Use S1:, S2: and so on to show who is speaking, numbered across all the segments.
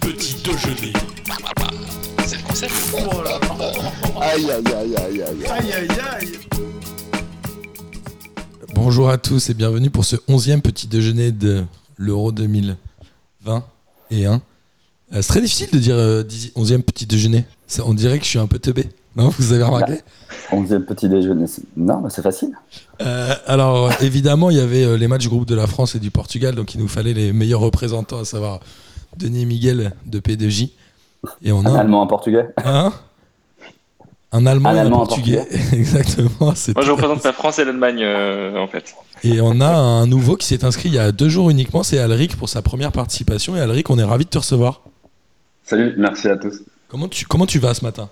S1: Petit déjeuner.
S2: C'est le concept.
S3: Oh là
S4: Aïe, aïe, aïe, aïe, aïe.
S3: Aïe aïe aïe
S1: Bonjour à tous et bienvenue pour ce 11e petit déjeuner de l'Euro 2020 et 1. Euh, c'est très difficile de dire euh, 10 11e petit déjeuner. Ça, on dirait que je suis un peu teubé. Non, vous avez remarqué?
S4: Onzième petit déjeuner. c'est- Non, mais c'est facile.
S1: Euh, Alors, évidemment, il y avait euh, les matchs groupe de la France et du Portugal, donc il nous fallait les meilleurs représentants, à savoir Denis et Miguel de P2J. Et on a
S4: Un Allemand, un Portugais.
S1: un, un Allemand
S4: Un
S1: et un
S4: Allemand, un
S1: Portugais. Exactement.
S2: Moi, je représente la France et l'Allemagne, euh, en fait.
S1: Et on a un nouveau qui s'est inscrit il y a deux jours uniquement, c'est Alric pour sa première participation. Et Alric, on est ravi de te recevoir.
S5: Salut, merci à tous.
S1: Comment tu, comment tu vas ce matin?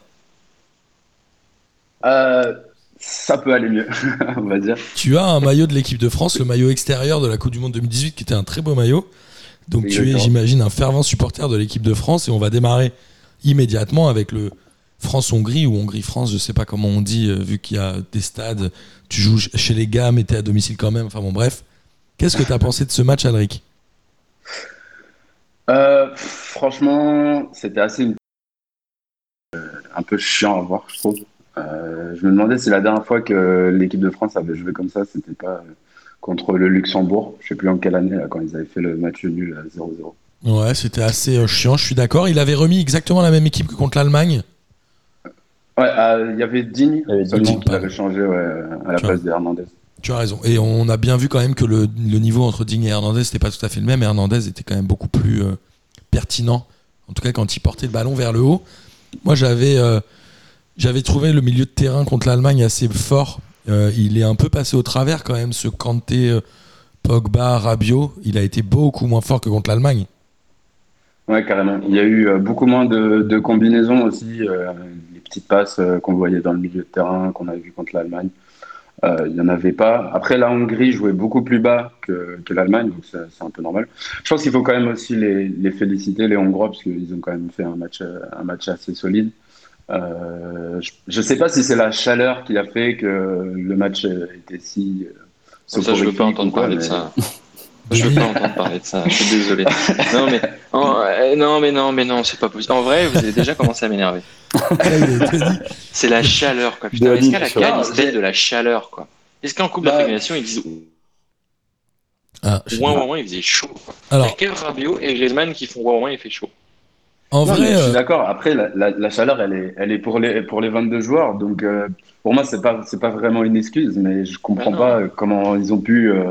S5: Euh, ça peut aller mieux, on va dire.
S1: Tu as un maillot de l'équipe de France, le maillot extérieur de la Coupe du Monde 2018, qui était un très beau maillot. Donc tu es, j'imagine, un fervent supporter de l'équipe de France. Et on va démarrer immédiatement avec le France-Hongrie ou Hongrie-France, je sais pas comment on dit, euh, vu qu'il y a des stades. Tu joues chez les gars, mais t'es à domicile quand même. Enfin bon, bref. Qu'est-ce que tu as pensé de ce match, Alric?
S5: Euh, franchement, c'était assez un peu chiant à voir, je trouve. Euh, je me demandais si la dernière fois que l'équipe de France avait joué comme ça, c'était pas euh, contre le Luxembourg. Je sais plus en quelle année, là, quand ils avaient fait le match nul à 0-0.
S1: Ouais, c'était assez euh, chiant, je suis d'accord. Il avait remis exactement la même équipe que contre l'Allemagne.
S5: Ouais, euh, il y avait Digne
S1: Digne,
S5: qui avait changé ouais, à la
S1: Tu vois.
S5: place d'Hernandez.
S1: Tu as raison. Et on a bien vu quand même que le, le niveau entre Digne et Hernandez n'était pas tout à fait le même. Et Hernandez était quand même beaucoup plus euh, pertinent. En tout cas, quand il portait le ballon vers le haut. Moi, j'avais euh, j'avais trouvé le milieu de terrain contre l'Allemagne assez fort. Euh, il est un peu passé au travers quand même, ce Kanté, euh, Pogba, Rabiot. Il a été beaucoup moins fort que contre l'Allemagne.
S5: Ouais, carrément. Il y a eu euh, beaucoup moins de, combinaisons aussi, euh, les petites passes qu'on voyait dans le milieu de terrain, qu'on a vu contre l'Allemagne. Il n'y en avait pas. Après, la Hongrie jouait beaucoup plus bas que, l'Allemagne, donc c'est un peu normal. Je pense qu'il faut quand même aussi les, féliciter, les Hongrois, parce qu'ils ont quand même fait un match assez solide. Euh, je ne sais pas si c'est la chaleur qui a fait que le match était si. euh,
S2: Ça, je veux
S5: soporifique
S2: pas entendre
S5: quoi,
S2: parler de ça. Je veux pas entendre parler de ça. Je suis désolé. Non, mais, en- euh, non, mais non, mais non, c'est pas possible. En vrai, vous avez déjà commencé à m'énerver. C'est la chaleur, quoi. Putain, est-ce qu'à la canne, ils se de la chaleur, quoi? Est-ce qu'en Coupe
S5: Bah,
S2: ils disent
S1: Ah,
S2: ouin, ouin, ouin, il faisait chaud
S1: Alors,
S2: Il y a que Rabiot et Griezmann qui font ouin, ouin, il fait chaud.
S1: En
S5: Non,
S1: vrai,
S5: je suis
S1: euh,
S5: d'accord. Après, la, la- la chaleur, elle est, elle est pour les, pour les 22 joueurs. Donc, euh, pour moi, c'est pas, c'est pas vraiment une excuse, mais je comprends
S2: Ah non.
S5: pas comment ils ont pu euh,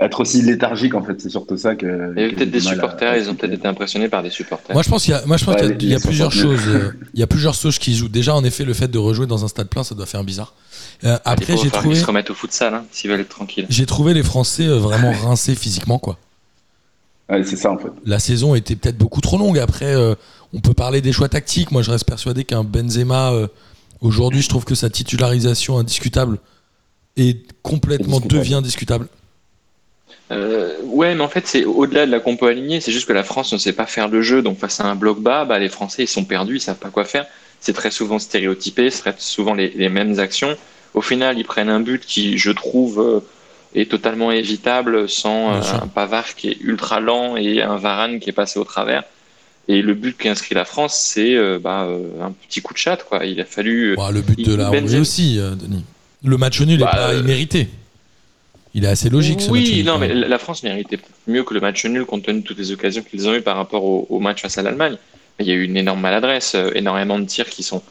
S5: être aussi léthargiques. En fait, c'est surtout ça que.
S2: Il y avait peut-être des supporters,
S5: à
S2: ils ont peut-être été impressionnés par des supporters.
S1: Moi je pense qu'il y a, moi, je pense
S5: Ouais,
S1: qu'il y a-
S5: les-
S1: il y a
S5: les
S1: plusieurs
S5: 60 000.
S1: choses. Il y a plusieurs choses qui jouent. Déjà, en effet, le fait de rejouer dans un stade plein, ça doit faire bizarre. Euh,
S2: il
S1: après, j'ai trouvé,
S2: qu'ils se remettent au futsal, hein, s'ils veulent être tranquilles.
S1: j'ai trouvé les Français vraiment rincés physiquement, quoi.
S5: Ouais, c'est ça, en fait.
S1: La saison était peut-être beaucoup trop longue. Après, euh, on peut parler des choix tactiques. Moi, je reste persuadé qu'un Benzema, euh, aujourd'hui, je trouve que sa titularisation indiscutable est complètement devient discutable.
S2: Euh, ouais, mais en fait, c'est au-delà de la compo alignée, c'est juste que la France ne sait pas faire le jeu. Donc, face à un bloc bas, bah, les Français, ils sont perdus, ils savent pas quoi faire. C'est très souvent stéréotypé, c'est très souvent les, les mêmes actions. Au final, ils prennent un but qui, je trouve, euh, est totalement évitable sans euh, un Pavard qui est ultra lent et un Varane qui est passé au travers. Et le but qu'inscrit la France, c'est euh, bah, euh, un petit coup de chatte, quoi. Il a fallu.
S1: Bon, le but de la Hongrie aussi, Denis. Le match nul n'est
S2: Bah,
S1: pas immérité. Il est assez logique, ce match
S2: Oui,
S1: nul,
S2: non, mais la France méritait mieux que le match nul compte tenu de toutes les occasions qu'ils ont eues par rapport au, au match face à l'Allemagne. Il y a eu une énorme maladresse, énormément de tirs qui sont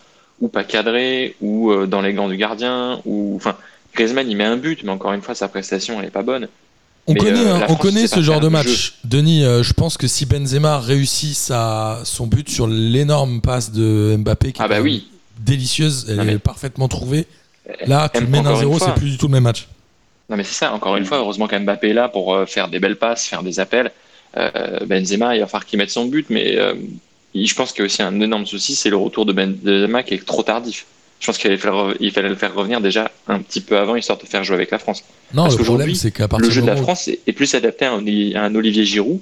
S2: ou pas cadrés, ou dans les gants du gardien, ou enfin Griezmann il met un but, mais encore une fois sa prestation elle est pas bonne.
S1: On
S2: Mais,
S1: connaît,
S2: euh,
S1: hein,
S2: la
S1: on
S2: France
S1: connaît
S2: sait
S1: ce genre de match. Denis, euh, je pense que si Benzema réussit sa, son but sur l'énorme passe de Mbappé, qui
S2: Ah
S1: est
S2: bah
S1: même
S2: oui,
S1: délicieuse, elle
S2: Non,
S1: est parfaitement trouvée. Là, tu
S2: M-
S1: le mènes
S2: encore une
S1: 1-0,
S2: fois.
S1: c'est plus du tout le même match.
S2: non mais c'est ça. Encore une fois, heureusement qu'Mbappé est là pour euh, faire des belles passes, faire des appels. Euh, Benzema il va falloir qu'il mette son but, mais je pense qu'il y a aussi un énorme souci, c'est le retour de Benzema qui est trop tardif. Je pense qu'il fallait, faire- il fallait le faire revenir déjà un petit peu avant, histoire de faire jouer avec la France.
S1: Non,
S2: Parce
S1: le problème, c'est qu'à partir
S2: Le jeu de la
S1: moment
S2: France est plus adapté à un, Oli- à un Olivier Giroud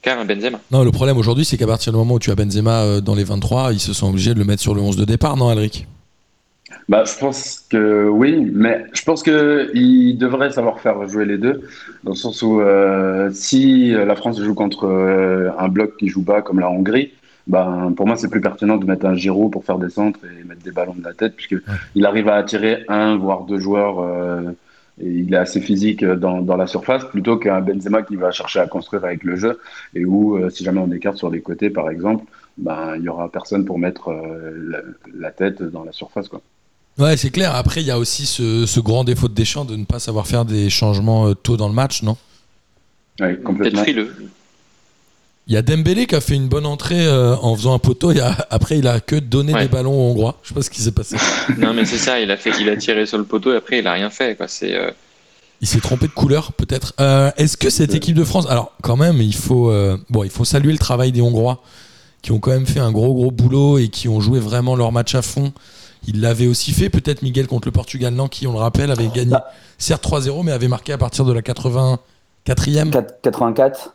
S2: qu'à un Benzema.
S1: Non, le problème aujourd'hui, c'est qu'à partir du moment où tu as Benzema euh, dans les 23, ils se sont obligés de le mettre sur le 11 de départ, non, Alric?
S5: Bah, je pense que oui, mais je pense qu'il devrait savoir faire jouer les deux, dans le sens où euh, si la France joue contre euh, un bloc qui joue bas comme la Hongrie, ben, pour moi c'est plus pertinent de mettre un Giroud pour faire des centres et mettre des ballons de la tête, puisque il arrive à attirer un voire deux joueurs. euh, et il est assez physique dans, dans la surface plutôt qu'un Benzema qui va chercher à construire avec le jeu et où euh, si jamais on écarte sur les côtés par exemple, ben il y aura personne pour mettre euh, la, la tête dans la surface quoi.
S1: Ouais, c'est clair. Après, il y a aussi ce, ce grand défaut de Deschamps de ne pas savoir faire des changements euh, tôt dans le match, non?
S5: Ouais,
S2: Peut-être
S5: complètement.
S2: frileux.
S1: Il y a Dembélé qui a fait une bonne entrée euh, en faisant un poteau. Il a- après, il a que donné
S2: Ouais.
S1: des ballons aux Hongrois. Je sais pas ce qui s'est passé.
S2: non, mais c'est ça, il a, fait, il a tiré sur le poteau et après il a rien fait. Quoi. C'est, euh,
S1: Il s'est trompé de couleur, peut-être. Euh, Est-ce que cette équipe de France, alors quand même, il faut, euh, bon, il faut saluer le travail des Hongrois qui ont quand même fait un gros gros boulot et qui ont joué vraiment leur match à fond. Ils l'avaient aussi fait, peut-être Miguel contre le Portugal, non, qui, on le rappelle, avait gagné certes 3-0, mais avait marqué à partir de la 84e.
S4: 4- 84.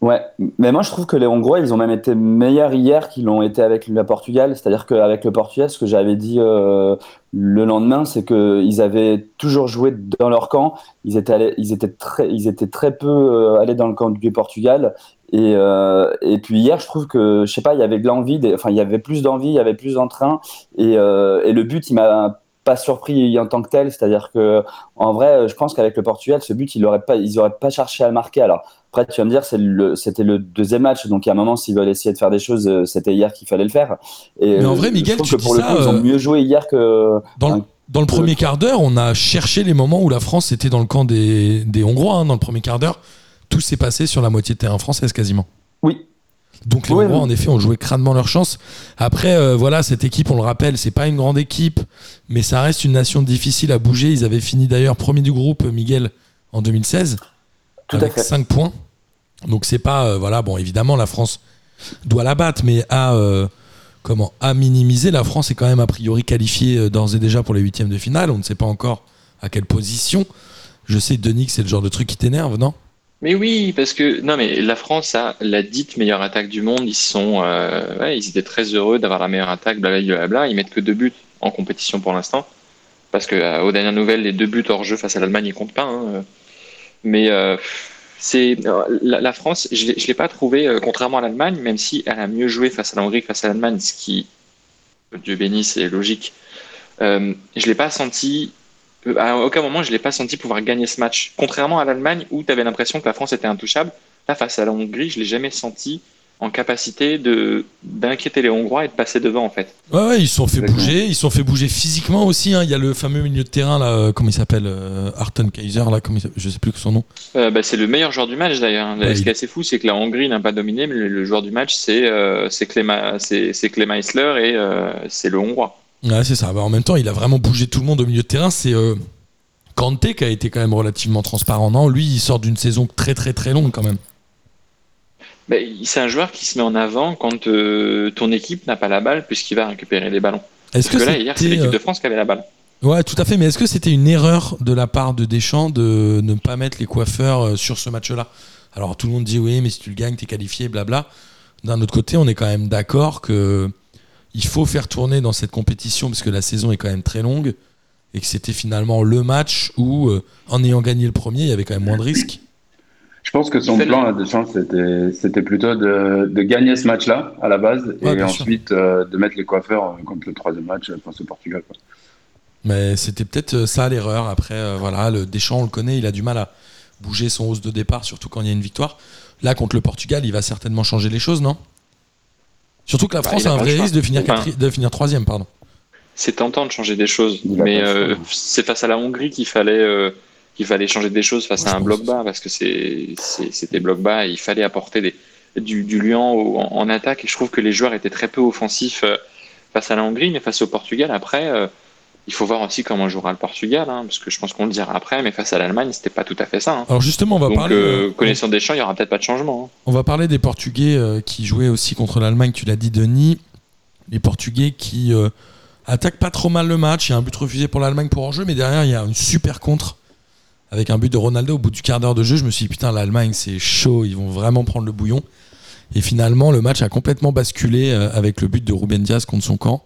S4: Ouais, mais moi je trouve que les Hongrois, ils ont même été meilleurs hier qu'ils l'ont été avec le Portugal. C'est-à-dire qu'avec le Portugal, ce que j'avais dit euh, le lendemain, c'est qu'ils avaient toujours joué dans leur camp. Ils étaient, allés- ils étaient, très, ils étaient très peu euh, allés dans le camp du Portugal. Et, euh, et puis hier, je trouve que, je sais pas, il y avait de l'envie, enfin, il y avait plus d'envie, il y avait plus d'entrain. Et, euh, et le but, il m'a pas surpris en tant que tel. C'est-à-dire que, en vrai, je pense qu'avec le Portugal, ce but, ils n'auraient pas, ils auraient pas cherché à le marquer. Alors, après, tu vas me dire, le- c'était le deuxième match, donc il y a un moment, s'ils veulent essayer de faire des choses, euh, c'était hier qu'il fallait le faire. Et,
S1: Mais en
S4: euh,
S1: vrai,
S4: je
S1: Miguel, tu
S4: que pour
S1: dis
S4: le
S1: ça,
S4: coup, ils ont
S1: euh,
S4: mieux joué hier que.
S1: Dans le,
S4: Ouais.
S1: dans le premier quart d'heure, on a cherché les moments où la France était dans le camp des, des Hongrois. hein, dans le premier quart d'heure, tout s'est passé sur la moitié de terrain française quasiment.
S4: Oui,
S1: Donc les
S4: Ouais,
S1: Hongrois, en effet, ont joué crânement leur chance. Après, euh, voilà, cette équipe, on le rappelle, c'est pas une grande équipe, mais ça reste une nation difficile à bouger. Ils avaient fini d'ailleurs premier du groupe, Miguel, en 2016,
S4: tout à
S1: avec
S4: fait.
S1: 5 points. Donc c'est pas, euh, voilà, bon, évidemment, la France doit la battre, mais à euh, comment à minimiser, la France est quand même a priori qualifiée d'ores et déjà pour les huitièmes de finale. On ne sait pas encore à quelle position. Je sais, Denis, que c'est le genre de truc qui t'énerve, non?
S2: Mais oui, parce que non, mais la France a la dite meilleure attaque du monde. Ils sont, euh, ouais, ils étaient très heureux d'avoir la meilleure attaque, blablabla. Ils mettent que deux buts en compétition pour l'instant, parce que euh, aux dernières nouvelles, les deux buts hors jeu face à l'Allemagne, ils comptent pas. hein. Mais euh, c'est la, la France, je l'ai- pas trouvé, euh, contrairement à l'Allemagne, même si elle a mieux joué face à la Hongrie face à l'Allemagne, ce qui, Dieu béni, c'est logique. Euh, je l'ai pas senti à aucun moment, je l'ai pas senti pouvoir gagner ce match. Contrairement à l'Allemagne, où tu avais l'impression que la France était intouchable, là, face à la Hongrie, je l'ai jamais senti en capacité de d'inquiéter les Hongrois et de passer devant, en fait.
S1: Ouais, ouais, ils se sont fait
S5: Exactement.
S1: bouger, ils se sont fait bouger physiquement aussi. hein. Il y a le fameux milieu de terrain là, euh, comment il s'appelle, euh, Arten Kaiser là, il s'appelle je sais plus son nom.
S2: Euh, bah, c'est le meilleur joueur du match, d'ailleurs.
S1: Ouais,
S2: Ce qui est assez fou, c'est que la Hongrie n'a pas dominé, mais le, joueur du match, c'est euh, c'est Cléma, c'est Cléma Eisler et c'est le Hongrois.
S1: Ouais, c'est ça. Bah, en même temps, il a vraiment bougé tout le monde au milieu de terrain. C'est euh, Kanté qui a été quand même relativement transparent. Non, lui, il sort d'une saison très très très longue quand même.
S2: Bah, c'est un joueur qui se met en avant quand euh, ton équipe n'a pas la balle, puisqu'il va récupérer les ballons.
S1: Est-ce
S2: Parce
S1: que,
S2: que là, hier, c'est l'équipe
S1: euh,
S2: de France qui avait la balle.
S1: Ouais, tout à fait. Mais est-ce que c'était une erreur de la part de Deschamps de ne pas mettre les coiffeurs euh, sur ce match-là? Alors tout le monde dit oui, mais si tu le gagnes, t'es qualifié, blabla. D'un autre côté, on est quand même d'accord que il faut faire tourner dans cette compétition parce que la saison est quand même très longue et que c'était finalement le match où, euh, en ayant gagné le premier, il y avait quand même moins de risques.
S5: Je pense que son plan à Deschamps, c'était, c'était plutôt de, de gagner ce match-là à la base
S1: Ouais,
S5: et ensuite euh, de mettre les coiffeurs euh, contre le troisième match face au Portugal. quoi.
S1: Mais c'était peut-être ça l'erreur. Après, euh, voilà, le Deschamps, on le connaît, il a du mal à bouger son hausse de départ, surtout quand il y a une victoire. Là, contre le Portugal, il va certainement changer les choses, non? Surtout que la
S2: Bah,
S1: France
S2: a
S1: a un vrai risque de finir,
S2: Enfin,
S1: quatri- de finir troisième, pardon.
S2: C'est tentant de changer des choses, mais euh, c'est face à la Hongrie qu'il fallait, euh, qu'il fallait changer des choses face
S1: Ouais,
S2: à un bloc bas, parce que c'était bloc bas et il fallait apporter des, du, du liant en, en attaque. Et je trouve que les joueurs étaient très peu offensifs euh, face à la Hongrie, mais face au Portugal, après, euh, il faut voir aussi comment jouera le Portugal, hein, parce que je pense qu'on le dira après, mais face à l'Allemagne, c'était pas tout à fait ça. hein.
S1: Alors justement, on va
S2: Donc,
S1: parler.
S2: euh,
S1: euh,
S2: connaissant Deschamps, il y aura peut-être pas de changement. hein.
S1: On va parler des Portugais euh, qui jouaient aussi contre l'Allemagne, tu l'as dit Denis. Les Portugais qui euh, attaquent pas trop mal le match. Il y a un but refusé pour l'Allemagne pour hors-jeu, mais derrière il y a une super contre avec un but de Ronaldo au bout du quart d'heure de jeu. Je me suis dit putain l'Allemagne c'est chaud, ils vont vraiment prendre le bouillon. Et finalement, le match a complètement basculé avec le but de Ruben Diaz contre son camp.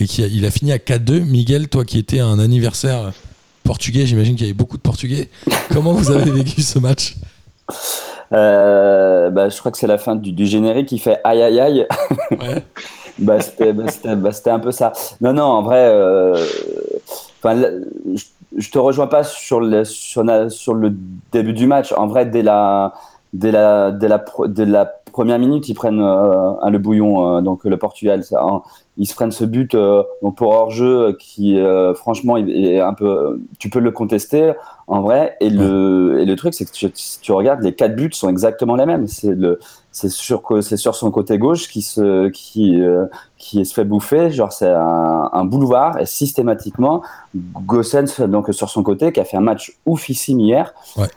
S1: Et qui a, il a fini à 4-2. Miguel, toi qui étais à un anniversaire portugais, j'imagine qu'il y avait beaucoup de portugais. Comment vous avez vécu ce match?
S4: Euh, bah, je crois que c'est la fin du, du générique qui fait aïe aïe aïe.
S1: Ouais.
S4: bah, c'était bah, bah, c'était un peu ça. Non, non, en vrai, euh, je, je te rejoins pas sur le, sur, la- sur le début du match. En vrai, dès la, dès la, dès la, dès la première minute, ils prennent euh, un le bouillon, euh, donc le Portugal. Ça, hein. ils se prennent ce but euh, donc pour hors-jeu qui, franchement, est un peu. Tu peux le contester en vrai. Et le, et le truc, c'est que tu, si tu regardes, les quatre buts sont exactement les mêmes. C'est le, c'est sur, c'est sur son côté gauche qui se, qui, qui se fait bouffer. Genre, c'est un, un boulevard et systématiquement, Gossens, donc sur son côté, qui a fait un match oufissime hier.
S1: Ouais.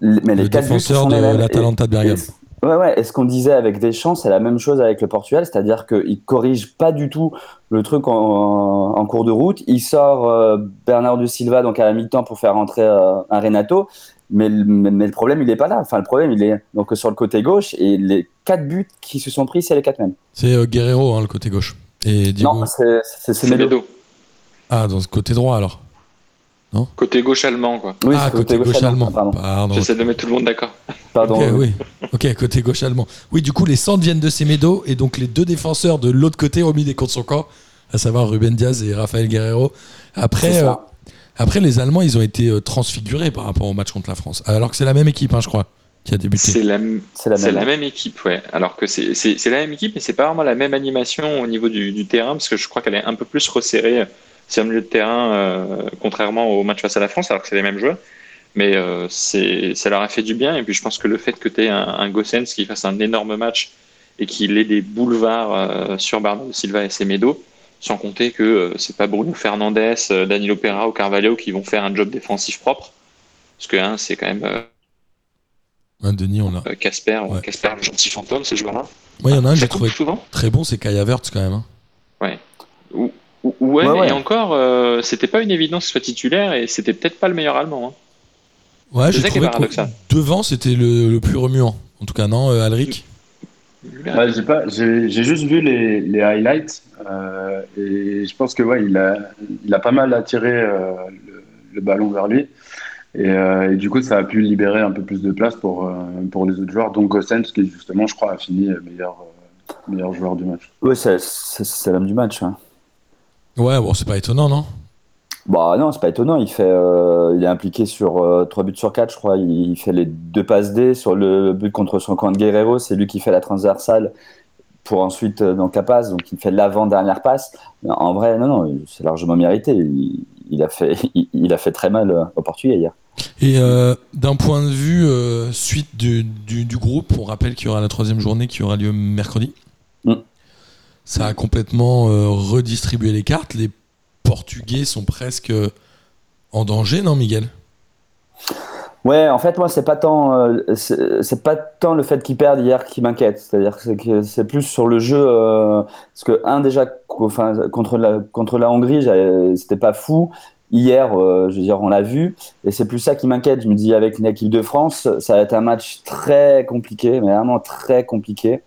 S4: Mais les
S1: Le
S4: quatre buts
S1: défenseur
S4: sont
S1: de
S4: les mêmes.
S1: l'Atalanta de Bergame.
S4: Ouais, ouais. Et ce qu'on disait avec Deschamps, c'est la même chose avec le Portugal, c'est-à-dire qu'il corrige pas du tout le truc en, en cours de route. Il sort euh, Bernardo Silva donc à la mi-temps pour faire rentrer euh, un Renato, mais, le- mais, mais le problème il est pas là. Enfin, le problème il est donc sur le côté gauche et les quatre buts qui se sont pris, c'est les quatre mêmes.
S1: C'est euh, Guerrero, hein, le côté gauche. Et Diego.
S4: Non, c'est.
S2: Médo.
S1: Ah, dans ce côté droit alors.
S2: Côté gauche allemand, quoi.
S4: Oui,
S1: ah, côté gauche allemand.
S4: Pardon.
S1: Pardon.
S2: J'essaie de mettre tout le monde d'accord.
S4: Pardon.
S1: Ok, oui. Ok, côté gauche allemand. Oui, du coup, les centres viennent de Semedo et donc les deux défenseurs de l'autre côté ont mis des contre son camp, à savoir Ruben Diaz et Rafael Guerrero. Après, euh, après les Allemands, ils ont été euh, transfigurés par rapport au match contre la France. Alors que c'est la même équipe, hein, je crois, qui a débuté.
S2: C'est la,
S4: c'est même.
S2: la même équipe, ouais. Alors que c'est la même équipe, mais c'est pas vraiment la même animation au niveau du, du terrain, parce que je crois qu'elle est un peu plus resserrée sur le milieu de terrain, euh, contrairement au match face à la France, alors que c'est les mêmes joueurs. Mais euh, c'est ça leur a fait du bien, et puis je pense que le fait que tu aies un, un Gossens qui fasse un énorme match et qu'il ait des boulevards euh, sur Bernardo Silva et Semedo, sans compter que c'est pas Bruno Fernandes, euh, Danilo Pereira ou Carvalho qui vont faire un job défensif propre, parce que hein, c'est quand même
S1: Ouais, Denis, on a.
S2: Casper,
S1: Ouais.
S2: Casper le gentil fantôme, ce joueur-là.
S1: Moi, il y en a un que j'ai trouvé
S2: souvent.
S1: très bon, c'est Kai Havertz quand même. hein.
S2: Ou- ou- Ouais,
S4: Ouais, ouais.
S2: et encore, euh, c'était pas une évidence qu'il soit titulaire et c'était peut-être pas le meilleur allemand. hein.
S1: Ouais, j'ai trouvé que devant, c'était le, le plus remuant. En tout cas, non, euh, Alric.
S5: Ouais, j'ai pas, j'ai j'ai juste vu les, les highlights euh, et je pense que ouais, il a, il a pas mal attiré euh, le, le ballon vers lui et, euh, et du coup ça a pu libérer un peu plus de place pour euh, pour les autres joueurs, dont Gossens qui justement, je crois, a fini meilleur euh, meilleur joueur du match.
S4: Oui, c'est c'est- c'est l'homme du match. hein.
S1: Ouais, bon, c'est pas étonnant, non?
S4: Bah non, c'est pas étonnant. Il fait, euh, il est impliqué sur euh, 3 buts sur 4, je crois. Il fait les deux passes D sur le but contre son camp de Guerrero. C'est lui qui fait la transversale pour ensuite euh, donc la passe. Donc il fait l'avant-dernière passe. En vrai, non, non, c'est largement mérité. Il, il a fait, il, a fait très mal au Portugais hier.
S1: Et euh, d'un point de vue euh, suite du, du- du groupe, on rappelle qu'il y aura la troisième journée qui aura lieu mercredi. Ça a complètement euh, redistribué les cartes. Les Portugais sont presque euh, en danger, non, Miguel?
S4: Ouais, en fait, moi, c'est pas tant, euh, c'est pas tant le fait qu'ils perdent hier qui m'inquiète. C'est-à-dire c'est plus sur le jeu, parce que un déjà, contre la contre la Hongrie, c'était pas fou. Hier, je veux dire, on l'a vu, et c'est plus ça qui m'inquiète. Je me dis, avec une équipe de France, ça va être un match très compliqué, mais vraiment très compliqué.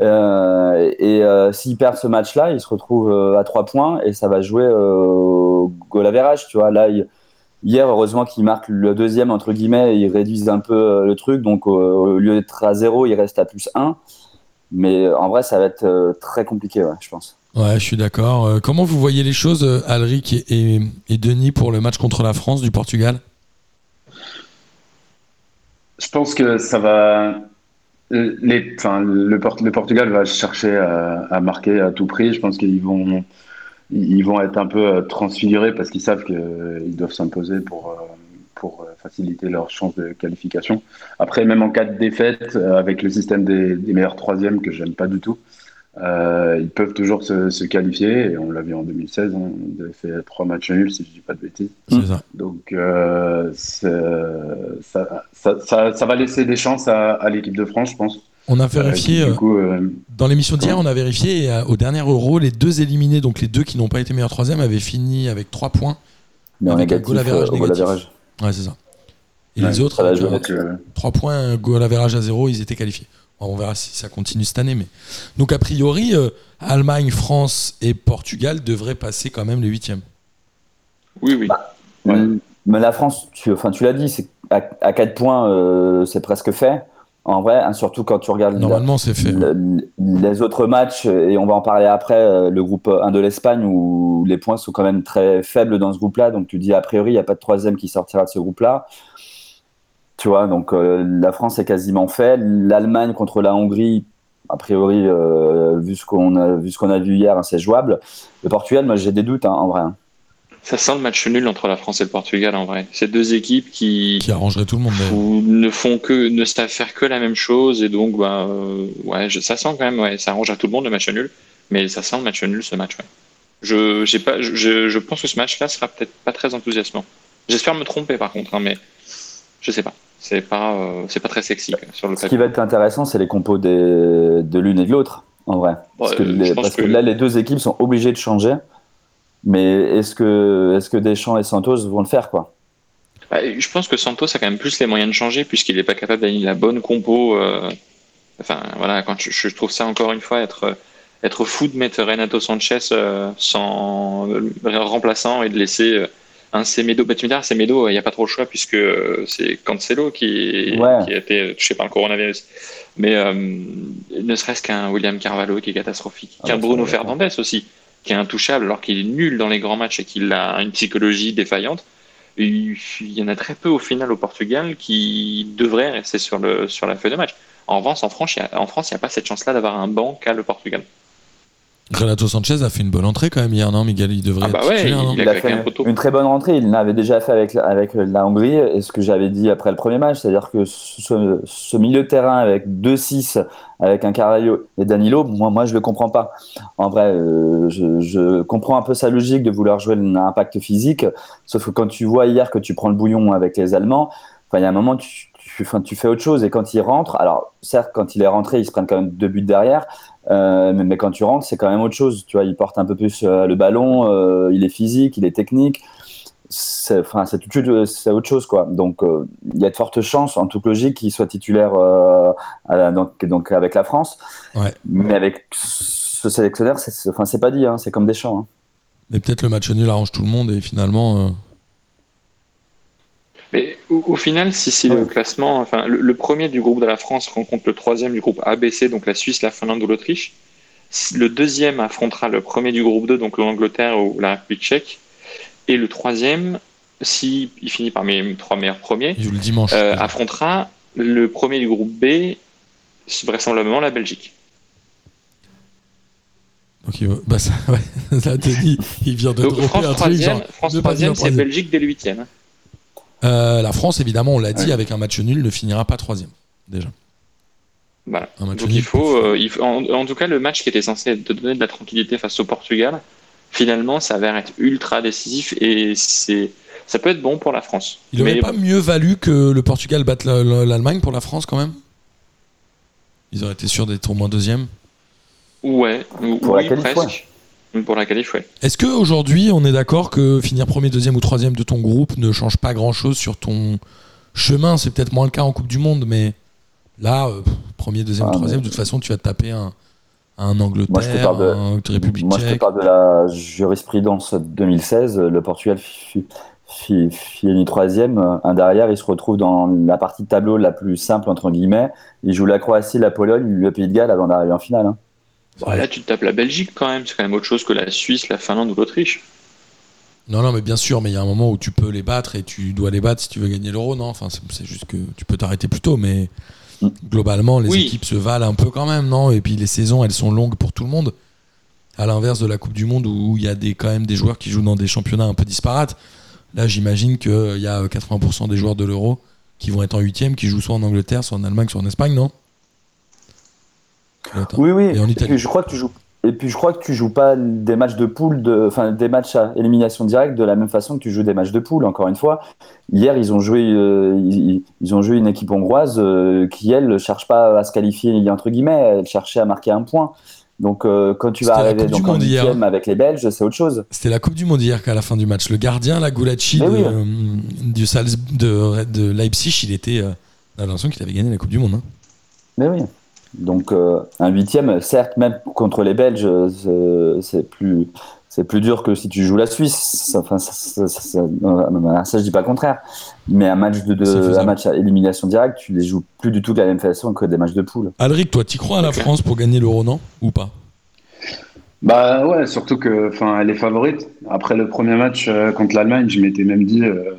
S4: Euh, et euh, s'ils perdent ce match-là, ils se retrouvent euh, à trois points et ça va jouer euh, au goal average, tu vois. Là, Hier, heureusement qu'ils marquent le deuxième, entre guillemets, ils réduisent un peu euh, le truc. Donc, euh, au lieu d'être à zéro, ils restent à plus 1. Mais euh, en vrai, ça va être euh, très compliqué, ouais, je pense.
S1: Ouais, je suis d'accord. Euh, comment vous voyez les choses, euh, Alric et, et- et Denis, pour le match contre la France du Portugal?
S5: Je pense que ça va. Le, Port- le Portugal va chercher à, marquer à tout prix. Je pense qu'ils vont, être un peu euh, transfigurés parce qu'ils savent qu'ils doivent s'imposer pour, euh, euh, faciliter leur chance de qualification. Après, même en cas de défaite, euh, avec le système des, des meilleurs troisièmes que j'aime pas du tout, euh, ils peuvent toujours se, se qualifier. Et on l'a vu en 2016, hein, ils avaient fait trois matchs nuls, si je dis pas de bêtises.
S1: Ça.
S5: Donc, euh, ça, ça, ça, ça va laisser des chances à, à l'équipe de France, je pense.
S1: On a vérifié.
S5: du
S1: euh,
S5: coup, euh,
S1: Dans l'émission d'hier, on a vérifié et euh, au dernier Euro, les deux éliminés, donc les deux qui n'ont pas été meilleurs troisième, avaient fini avec 3 points.
S4: Mais en
S1: Avec un
S4: négatif,
S1: goal average
S4: euh, goal
S1: négatif.
S4: average.
S1: Ouais, c'est ça. Et
S5: Ouais,
S1: les autres, avec, 3 points, goal average à 0, ils étaient qualifiés. On verra si ça continue cette année. Mais... Donc, a priori, euh, Allemagne, France et Portugal devraient passer quand même les huitièmes.
S2: Oui, oui.
S4: Bah, mais la France, tu, enfin, tu l'as dit, c'est à, à 4 points, euh, c'est presque fait. En vrai, hein, surtout quand tu regardes
S1: Normalement, c'est fait.
S4: les autres matchs, et on va en parler après, euh, le groupe 1 de l'Espagne, où les points sont quand même très faibles dans ce groupe-là. Donc tu dis, a priori, il n'y a pas de troisième qui sortira de ce groupe-là. Tu vois, donc euh, la France est quasiment fait. L'Allemagne contre la Hongrie, a priori, euh, vu ce qu'on a, vu ce qu'on a vu hier, hein, c'est jouable. Le Portugal, moi, j'ai des doutes, hein, en vrai.
S2: Ça sent le match nul entre la France et le Portugal en vrai. Ces deux équipes qui,
S1: qui arrangeraient tout le monde.
S2: Ne font que ne savent faire que la même chose et donc bah euh, ouais, ça sent quand même ouais, ça arrange à tout le monde le match nul, mais ça sent le match nul ce match. Ouais. Je j'ai pas je, je, pense que ce match-là sera peut-être pas très enthousiasmant. J'espère me tromper par contre, hein, mais je sais pas. C'est pas euh, c'est pas très sexy sur le.
S4: Ce qui va être intéressant, c'est les compos des, de l'une et de l'autre en vrai, parce, que, les, parce que là les deux équipes sont obligées de changer. Mais est-ce que, est que Deschamps et Santos vont le faire quoi?
S2: Bah, Je pense que Santos a quand même plus les moyens de changer puisqu'il n'est pas capable d'aligner la bonne compo. Euh, enfin voilà, quand je, trouve ça encore une fois être, être fou de mettre Renato Sanchez euh, sans remplaçant et de laisser euh, un Semedo. Bah, tu me diras, Semedo, il n'y a pas trop le choix puisque c'est Cancelo qui, qui, a été touché par le coronavirus. Mais ne serait-ce qu'un William Carvalho qui est catastrophique, ah qu'un Bruno Fernandez aussi qui est intouchable alors qu'il est nul dans les grands matchs et qu'il a une psychologie défaillante. Il y en a très peu au final au Portugal qui devraient rester sur, le, sur la feuille de match. En revanche, en France, il n'y a, a, pas cette chance-là d'avoir un banc qu'a le Portugal.
S1: Renato Sanchez a fait une bonne entrée quand même hier, non Miguel? Il devrait
S2: ah bah ouais,
S4: il, a, fait une, très bonne rentrée. Il l'avait déjà fait avec, avec la Hongrie. Et ce que j'avais dit après le premier match, c'est-à-dire que ce, milieu de terrain avec 2-6, avec un Carvalho et Danilo, moi, moi je le comprends pas. En vrai, euh, je, je, comprends un peu sa logique de vouloir jouer l'impact physique. Sauf que quand tu vois hier que tu prends le bouillon avec les Allemands, il y a un moment, tu, tu, tu, fais autre chose. Et quand il rentre, alors certes, quand il est rentré, ils se prennent quand même deux buts derrière. Euh, mais, quand tu rentres, c'est quand même autre chose. Tu vois, il porte un peu plus euh, le ballon, euh, il est physique, il est technique. C'est, enfin, c'est, c'est autre chose, quoi. Donc, il y a de fortes chances, en toute logique, qu'il soit titulaire donc, donc, avec la France.
S1: Ouais.
S4: Mais avec ce sélectionneur, c'est, enfin, c'est pas dit, hein, c'est comme des champs. Hein.
S1: Mais peut-être le match nul arrange tout le monde et finalement.
S2: Mais au, final, si c'est le classement, enfin, le, premier du groupe de la France rencontre le troisième du groupe ABC, donc la Suisse, la Finlande ou l'Autriche. Le deuxième affrontera le premier du groupe 2, donc l'Angleterre ou la République tchèque. Et le troisième, s'il il finit par mes trois meilleurs premiers,
S1: le dimanche,
S2: euh, affrontera le premier du groupe B, vraisemblablement la Belgique.
S1: Donc il, bah ça, ouais, ça te dit, il vient de
S2: donc, France un truc genre, France troisième, c'est Belgique dès le huitième.
S1: Euh, la France, évidemment, on l'a dit, avec un match nul, ne finira pas troisième, déjà.
S2: Voilà. Donc il faut, euh, il faut en, tout cas, le match qui était censé te donner de la tranquillité face au Portugal, finalement, ça s'avère être ultra décisif et c'est, ça peut être bon pour la France.
S1: Il n'aurait pas mieux valu que le Portugal batte l'Allemagne pour la France quand même? Ils auraient été sûrs d'être au moins deuxième?
S2: Ouais, pour oui, presque. Pour la qualif,
S1: Est-ce qu'aujourd'hui, on est d'accord que finir premier, deuxième ou troisième de ton groupe ne change pas grand-chose sur ton chemin? C'est peut-être moins le cas en Coupe du Monde, mais là, euh, premier, deuxième, ou ah, troisième, de toute façon, tu vas te taper un, un Angleterre, un République
S4: Moi, je te parle de la jurisprudence 2016. Le Portugal finit troisième. Un derrière, il se retrouve dans la partie de tableau la plus simple, entre guillemets. Il joue la Croatie, la Pologne, le Pays de Galles avant d'arriver en finale. Hein.
S2: Bah, là, tu te tapes la Belgique quand même. C'est quand même autre chose que la Suisse, la Finlande ou l'Autriche.
S1: Non, non, mais bien sûr, mais il y a un moment où tu peux les battre et tu dois les battre si tu veux gagner l'euro, non? Enfin, c'est juste que tu peux t'arrêter plus tôt, mais globalement, les équipes se valent un peu quand même, non? Et puis les saisons, elles sont longues pour tout le monde. À l'inverse de la Coupe du Monde où il y a des, quand même des joueurs qui jouent dans des championnats un peu disparates. Là, j'imagine qu'il y a 80% des joueurs de l'euro qui vont être en huitième, qui jouent soit en Angleterre, soit en Allemagne, soit en Espagne, non?
S4: Oui, oui. Et, puis, je crois que tu joues. Et puis je crois que tu joues pas des matchs de poule, de, enfin des matchs à élimination directe de la même façon que tu joues des matchs de poule. Encore une fois, hier ils ont joué, euh, ils, ont joué une équipe hongroise euh, qui elle ne cherche pas à se qualifier entre guillemets, elle cherchait à marquer un point. Donc euh, quand tu vas arriver donc, en huitième avec les Belges, c'est autre chose.
S1: C'était la Coupe du Monde hier qu'à la fin du match, le gardien, la Gulacci de, du de, de, Leipzig, il était, l'impression qu'il avait gagné la Coupe du Monde. Hein.
S4: Mais oui. Donc euh, un huitième, certes, même contre les Belges, c'est plus c'est plus dur que si tu joues la Suisse. Enfin, ça, ça, je dis pas le contraire. Mais un match de, un match à élimination directe, tu les joues plus du tout de la même façon que des matchs de poule.
S1: Alric, toi, tu crois à la France pour gagner l'Euro, non? Ou pas?
S5: Bah ouais, surtout que, enfin, elle est favorite. Après le premier match euh, contre l'Allemagne, je m'étais même dit, euh,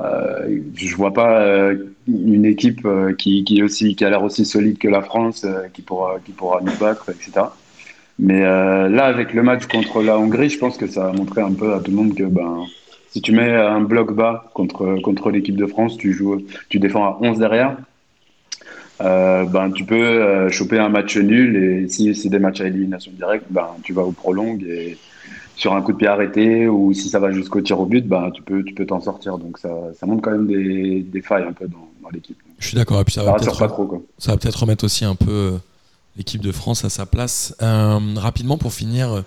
S5: euh, je vois pas euh, une équipe qui, qui, a l'air aussi solide que la France, qui pourra, qui pourra nous battre, etc. Mais euh, là, avec le match contre la Hongrie, je pense que ça a montré un peu à tout le monde que ben, si tu mets un bloc bas contre, l'équipe de France, tu, joues, tu défends à 11 derrière, euh, ben, tu peux euh, choper un match nul et si c'est des matchs à élimination directe, ben, tu vas au prolongue et sur un coup de pied arrêté ou si ça va jusqu'au tir au but, ben, tu peux tu peux t'en sortir. Donc ça, ça montre quand même des, des failles un peu dans, dans l'équipe.
S1: Je suis d'accord. Et puis ça va peut-être remettre aussi un peu l'équipe de France à sa place. Euh, rapidement, pour finir euh,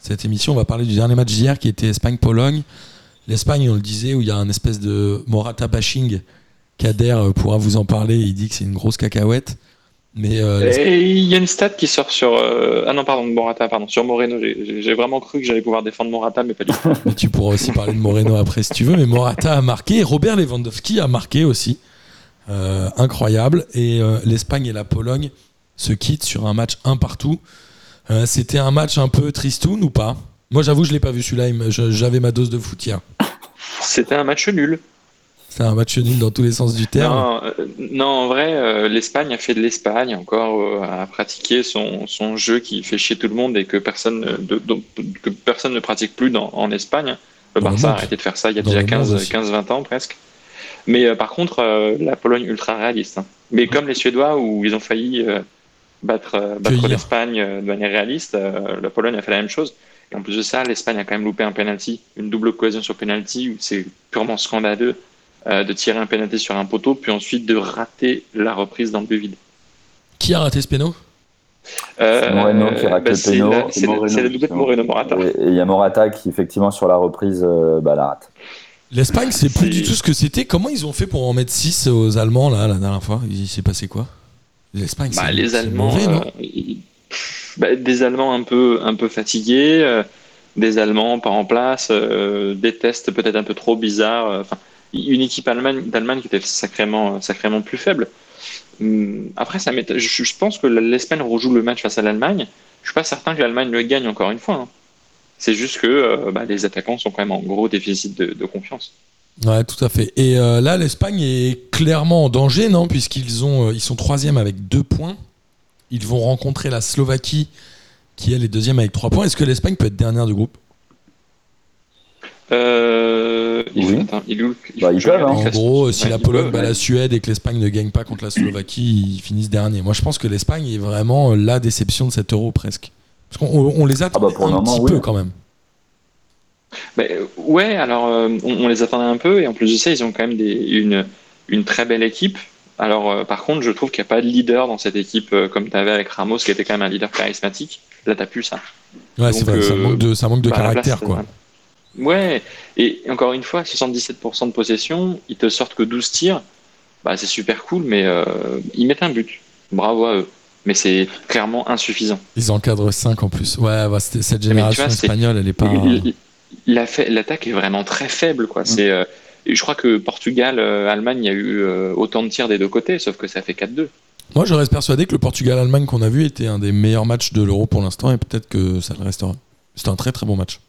S1: cette émission, on va parler du dernier match d'hier qui était Espagne-Pologne. L'Espagne, on le disait, où il y a un espèce de Morata bashing. Kader euh, pourra vous en parler. Il dit que c'est une grosse cacahuète. Mais
S2: il y a une stat qui sort sur ah non pardon Morata pardon sur Moreno j'ai vraiment cru que j'allais pouvoir défendre Morata mais pas du tout.
S1: mais tu pourras aussi parler de Moreno après si tu veux mais Morata a marqué Robert Lewandowski a marqué aussi incroyable et l'Espagne et la Pologne se quitte sur un match un partout. Euh, c'était un match un peu tristoun ou pas? Moi, j'avoue, je l'ai pas vu celui-là. J'avais ma dose de foot hier.
S2: C'était un match nul.
S1: C'est un match nul dans tous les sens du terme.
S2: Non, euh, en vrai, euh, l'Espagne a fait de l'Espagne, encore a pratiqué son, son, jeu qui fait chier tout le monde et que personne, de, que personne ne pratique plus dans, en Espagne. Le Barça a arrêté de faire ça il y a déjà 15-20 ans presque. Mais par contre, la Pologne ultra réaliste. Hein. Mais comme les Suédois où ils ont failli battre, euh, battre l'Espagne euh, de manière réaliste. Euh, la Pologne a fait la même chose. Et en plus de ça, l'Espagne a quand même loupé un penalty, une double cohésion sur penalty, c'est purement scandaleux de tirer un penalty sur un poteau, puis ensuite de rater la reprise dans le but vide.
S1: Qui a raté ce péno?
S4: C'est Moreno qui a raté bah, le péno.
S2: C'est le double de Moreno-Morata.
S4: Et il y a Morata qui, effectivement, sur la reprise, bah, la rate.
S1: L'Espagne, c'est plus du tout ce que c'était. Comment ils ont fait pour en mettre 6 aux Allemands, là, la dernière fois? Il s'est passé quoi? L'Espagne, bah,
S2: les Allemands, euh, bah, des Allemands un peu, un peu fatigués, euh, des Allemands pas en place, euh, des tests peut-être un peu trop bizarres. Enfin, une équipe d'Allemagne qui était sacrément, sacrément plus faible. Hum, après, ça je, pense que l'Espagne rejoue le match face à l'Allemagne. Je suis pas certain que l'Allemagne le gagne encore une fois. Hein. C'est juste que bah, les attaquants sont quand même en gros déficit de, de confiance.
S1: Ouais, tout à fait. Et euh, là, l'Espagne est clairement en danger, non? Puisqu'ils ont, euh, ils sont troisième avec deux points. Ils vont rencontrer la Slovaquie, qui elle est deuxième avec trois points. Est-ce que l'Espagne peut être dernière du groupe?
S2: Euh,
S4: oui.
S2: Bah,
S4: hein.
S1: En gros, si la Pologne bat la Suède et que l'Espagne ne gagne pas contre la Slovaquie, ils finissent dernier. Moi, je pense que l'Espagne est vraiment la déception de cet euro presque. Parce qu'on les attend ah bah, un petit peu quand même.
S2: Bah, ouais, alors euh, on, les attendait un peu et en plus de ça, ils ont quand même des, une, une très belle équipe. Alors euh, par contre, je trouve qu'il n'y a pas de leader dans cette équipe euh, comme tu avais avec Ramos, qui était quand même un leader charismatique. Là, tu plus ça.
S1: Ouais, c'est vrai, ça manque de, ça manque de bah, caractère, quoi.
S2: Ouais, et encore une fois, 77% de possession, ils te sortent que 12 tirs. Bah, c'est super cool, mais ils mettent un but. Bravo à eux mais c'est clairement insuffisant.
S1: Ils encadrent 5 en plus. Ouais, bah, cette génération espagnole, elle est pas
S2: l'attaque est vraiment très faible. Quoi. C'est, euh, je crois que Portugal, euh, Allemagne, il y a eu euh, autant de tirs des deux côtés, sauf que ça fait 4-2.
S1: Moi, je reste persuadé que le Portugal-Allemagne qu'on a vu était un des meilleurs matchs de l'Euro pour l'instant, et peut-être que ça le restera. C'était un très très bon match.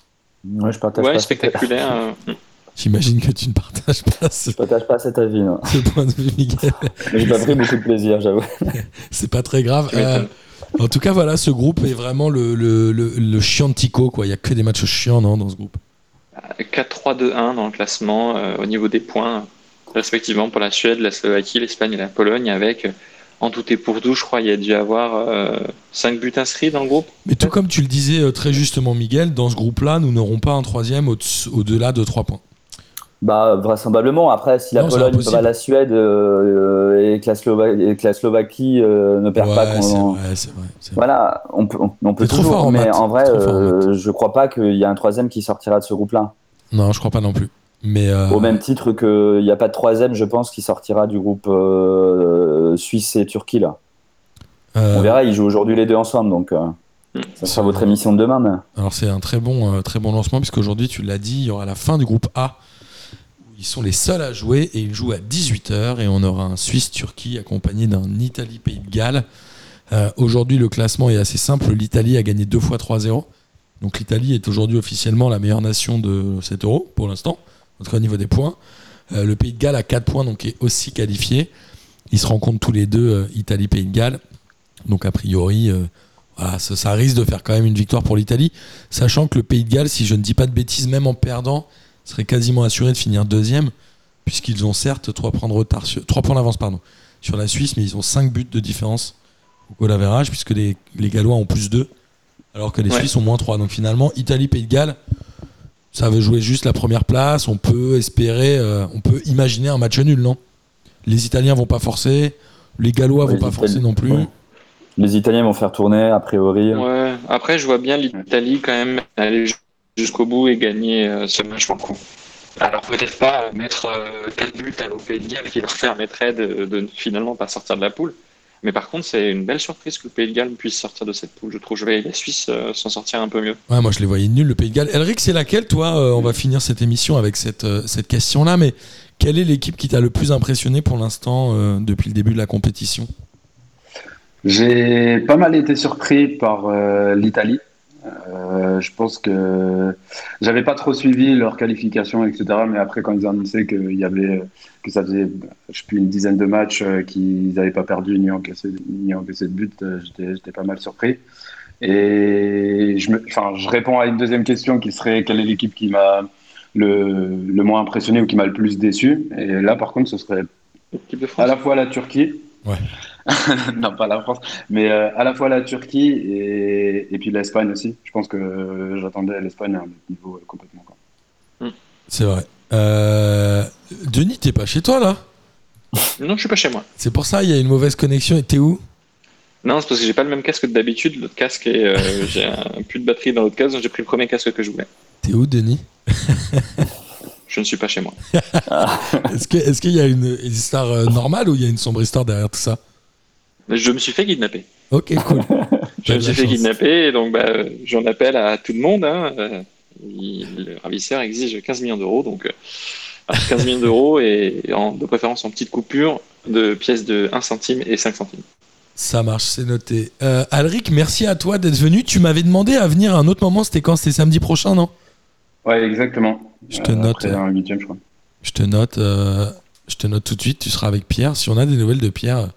S4: Ouais, je partage
S2: ouais spectaculaire.
S1: J'imagine que tu ne partages pas
S4: ce... Je partage pas cet avis. Non.
S1: Ce point de vue, Miguel.
S4: J'ai pas pris beaucoup de plaisir, j'avoue.
S1: C'est pas très grave. En tout cas, voilà, ce groupe est vraiment le, le, le, chiantico. Quoi. Il n'y a que des matchs chiants non, dans ce groupe?
S2: 4-3-2-1 dans le classement euh, au niveau des points, respectivement pour la Suède, la Slovaquie, l'Espagne et la Pologne, avec euh, en tout et pour tout, je crois, il y a dû avoir 5 euh, buts inscrits dans le groupe.
S1: Mais tout comme tu le disais très justement, Miguel, dans ce groupe-là, nous n'aurons pas un troisième au-delà de 3 points.
S4: Bah, vraisemblablement. Après, si la Pologne bat la Suède euh, et, que la Slovaquie, euh, ne perd pas, voilà, on peut, on, peut toujours. mais en, vrai, euh, je crois pas qu'il y a un troisième qui sortira de ce groupe-là.
S1: Non, je crois pas non plus. Mais
S4: Au même titre qu'il n'y a pas de troisième, je pense, qui sortira du groupe Suisse et Turquie là.
S1: Euh,
S4: On verra, ils jouent aujourd'hui les deux ensemble, donc euh,
S2: Mm.
S4: ça sera votre émission de demain. mais-
S1: Alors c'est un très bon, euh, très bon lancement puisqu'aujourd'hui tu l'as dit, il y aura la fin du groupe A. où Ils sont les seuls à jouer et ils jouent à 18h et on aura un Suisse-Turquie accompagné d'un Italie-Pays de Galles. Euh, aujourd'hui le classement est assez simple, l'Italie a gagné deux fois 3-0. Donc l'Italie est aujourd'hui officiellement la meilleure nation de cet euro pour l'instant, en tout cas au niveau des points. Euh, le Pays de Galles a 4 points donc est aussi qualifié. Ils se rencontrent tous les deux, euh, Italie-Pays de Galles. Donc a priori, euh, voilà, ça, ça risque de faire quand même une victoire pour l'Italie, sachant que le Pays de Galles, si je ne dis pas de bêtises, même en perdant, serait quasiment assuré de finir deuxième, puisqu'ils ont certes 3 points de retard, sur, 3 points d'avance pardon, sur la Suisse, mais ils ont 5 buts de différence au goal puisque les, les Gallois ont plus 2, alors que les
S2: Ouais.
S1: Suisses ont moins 3. Donc finalement, Italie-Pays de Galles, ça veut jouer juste la première place, on peut espérer, euh, on peut imaginer un match nul, non? Les Italiens vont pas forcer, les Gallois
S4: Ouais,
S1: vont
S4: les
S1: pas forcer non plus.
S4: ouais. Les Italiens vont faire tourner, a priori.
S2: Ouais. Après, je vois bien l'Italie quand même aller jusqu'au bout et gagner euh, ce match en coup. Alors peut-être pas euh, mettre 4 buts à Galles qui leur permettrait de, de finalement pas sortir de la poule. Mais par contre, c'est une belle surprise que le Pays de Galles puisse sortir de cette poule. Je trouve que je vais la Suisse euh, s'en sortir un peu mieux.
S1: Ouais, moi je les voyais nuls, le Pays de Galles. Elric, c'est laquelle, toi euh, On va finir cette émission avec cette, euh, cette question-là, mais quelle est l'équipe qui t'a le plus impressionné pour l'instant euh, depuis le début de la compétition?
S5: J'ai pas mal été surpris par euh, l'Italie. Euh, je pense que j'avais pas trop suivi leur qualification, etc. Mais après, quand ils ont annoncé qu'il y avait, que ça faisait, je sais plus, une dizaine de matchs euh, qu'ils n'avaient pas perdu ni encaissé, ni encaissé de but, euh, j'étais, pas mal surpris. Et je, me, enfin, je réponds à une deuxième question qui serait quelle est l'équipe qui m'a le, le moins impressionné ou qui m'a le plus déçu? Et là, par contre, ce serait à la fois la Turquie.
S1: Ouais.
S5: non, pas la France, mais euh, à la fois la Turquie et, et puis l'Espagne aussi. Je pense que euh, j'attendais l'Espagne à un autre niveau euh, complètement. Quoi.
S1: C'est vrai. Euh, Denis, t'es pas chez toi là?
S2: Non, je suis pas chez moi.
S1: C'est pour ça, il y a une mauvaise connexion. Et t'es où?
S2: Non, c'est parce que j'ai pas le même casque que d'habitude. L'autre casque et euh, j'ai un plus de batterie dans l'autre casque, donc j'ai pris le premier casque que je voulais.
S1: T'es où, Denis?
S2: Je ne suis pas chez moi.
S1: Est-ce que- est-ce qu'il y a une, une histoire euh, normale ou il y a une sombre histoire derrière tout ça?
S2: Je me suis fait kidnapper.
S1: Ok, cool.
S2: Je me suis fait
S1: chance.
S2: kidnapper et donc bah, euh, j'en appelle à tout le monde. hein. Euh, il- le ravisseur exige 15 millions d'euros, donc euh, alors 15 millions d'euros et en, de préférence en petites coupures de pièces de 1 centime et 5 centimes.
S1: Ça marche, c'est noté. Euh, Alric, merci à toi d'être venu. Tu m'avais demandé à venir à un autre moment. C'était quand? C'était samedi prochain, non?
S5: Ouais, exactement.
S1: Je te
S5: Euh,
S1: note.
S5: Après un huitième, je crois.
S1: Je te note, euh, je te note tout de suite. Tu seras avec Pierre. Si on a des nouvelles de Pierre,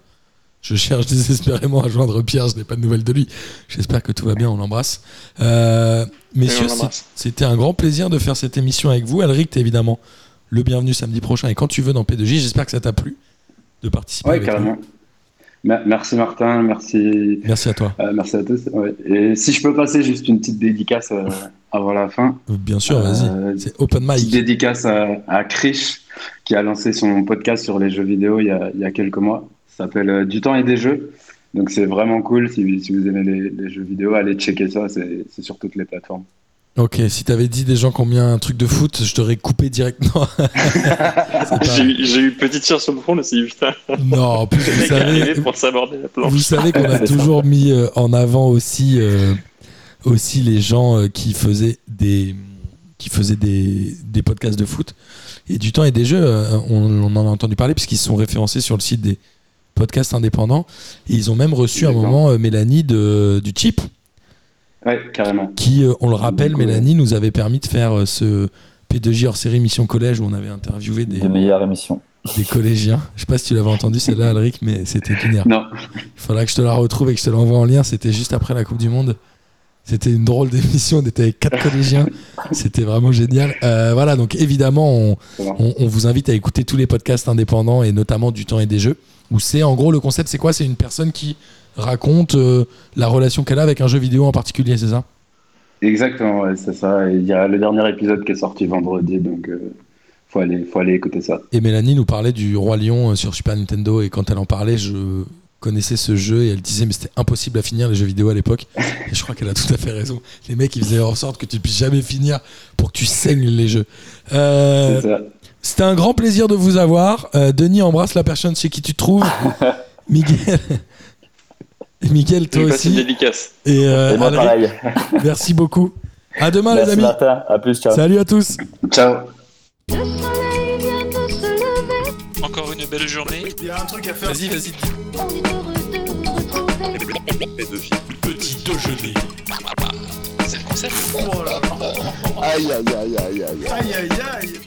S1: je cherche désespérément à joindre Pierre. Je n'ai pas de nouvelles de lui. J'espère que tout va bien. On l'embrasse. Euh, messieurs, c'était un grand plaisir de faire cette émission avec vous. Alric, t'es évidemment le bienvenu samedi prochain et quand tu veux dans P2J. J'espère que ça t'a plu de participer. Nous.
S5: carrément. Me- Merci Martin, merci,
S1: Merci à toi.
S5: euh, merci à tous. Ouais. Et si je peux passer juste une petite dédicace euh, avant la fin.
S1: Bien sûr, vas-y.
S5: Euh,
S1: C'est open
S5: Petite
S1: mic.
S5: dédicace à, à Krish qui a lancé son podcast sur les jeux vidéo il y a, il y a quelques mois. Ça s'appelle euh, Du temps et des jeux. Donc c'est vraiment cool. Si, si vous aimez les, les jeux vidéo, allez checker ça. C'est sur toutes les plateformes.
S1: Ok, si t'avais dit des gens combien un truc de foot, je t'aurais coupé directement. Pas-
S2: J'ai eu- petite tire sur le front, je me suis dit, putain,
S1: Non, en plus, vous savez,
S2: pour s'aborder la planche.
S1: vous savez qu'on a toujours mis euh, en avant aussi, euh, aussi les gens euh, qui faisaient des qui faisaient des, des podcasts de foot et du temps et des jeux. on, on en a entendu parler puisqu'ils sont référencés sur le site des podcasts indépendants. Et ils ont même reçu à un moment euh, Mélanie de, du Chip,
S5: Ouais, carrément.
S1: qui, euh, on le rappelle,
S5: coup,
S1: Mélanie nous avait permis de faire euh, ce P2J hors série Mission Collège où on avait interviewé des,
S4: Des meilleures émissions.
S1: des collégiens. Je sais pas si tu l'avais entendu celle-là, Alric, mais c'était lunaire.
S5: Non,
S1: Il faudra que je te la retrouve et que je te l'envoie en lien. C'était juste après la Coupe du Monde. C'était une drôle d'émission. On était avec quatre collégiens. C'était vraiment génial. Euh, voilà, donc évidemment, on, vous invite à écouter tous les podcasts indépendants et notamment du temps et des jeux. Où c'est en gros le concept, c'est quoi? C'est une personne qui raconte euh, la relation qu'elle a avec un jeu vidéo en particulier, c'est ça?
S5: Exactement, ouais, c'est ça. Et il y a le dernier épisode qui est sorti vendredi, donc euh, faut aller, faut aller écouter ça.
S1: Et Mélanie nous parlait du Roi Lion euh, sur Super Nintendo et quand elle en parlait, je connaissais ce jeu et elle disait mais c'était impossible à finir les jeux vidéo à l'époque. Et je crois qu'elle a tout à fait raison. Les mecs ils faisaient en sorte que tu puisses jamais finir pour que tu saignes les jeux. Euh, c'était un grand plaisir de vous avoir. Euh, Denis embrasse la personne chez qui tu te trouves. Miguel. Et Mickaël, toi aussi.
S2: dédicace.
S1: Et, euh,
S4: Et moi, pareil.
S1: merci beaucoup. À demain, les amis.
S4: Martin. À plus, ciao.
S1: Salut à tous.
S5: Ciao.
S6: Encore une belle journée.
S7: Il y a un truc à faire.
S1: Vas-y, vas-y.
S3: on est heureux de vous retrouver.
S1: Petit déjeuner.
S6: C'est le concept.
S7: Oh là là.
S8: Aïe, aïe, aïe, aïe, aïe.
S7: Aïe aïe aïe.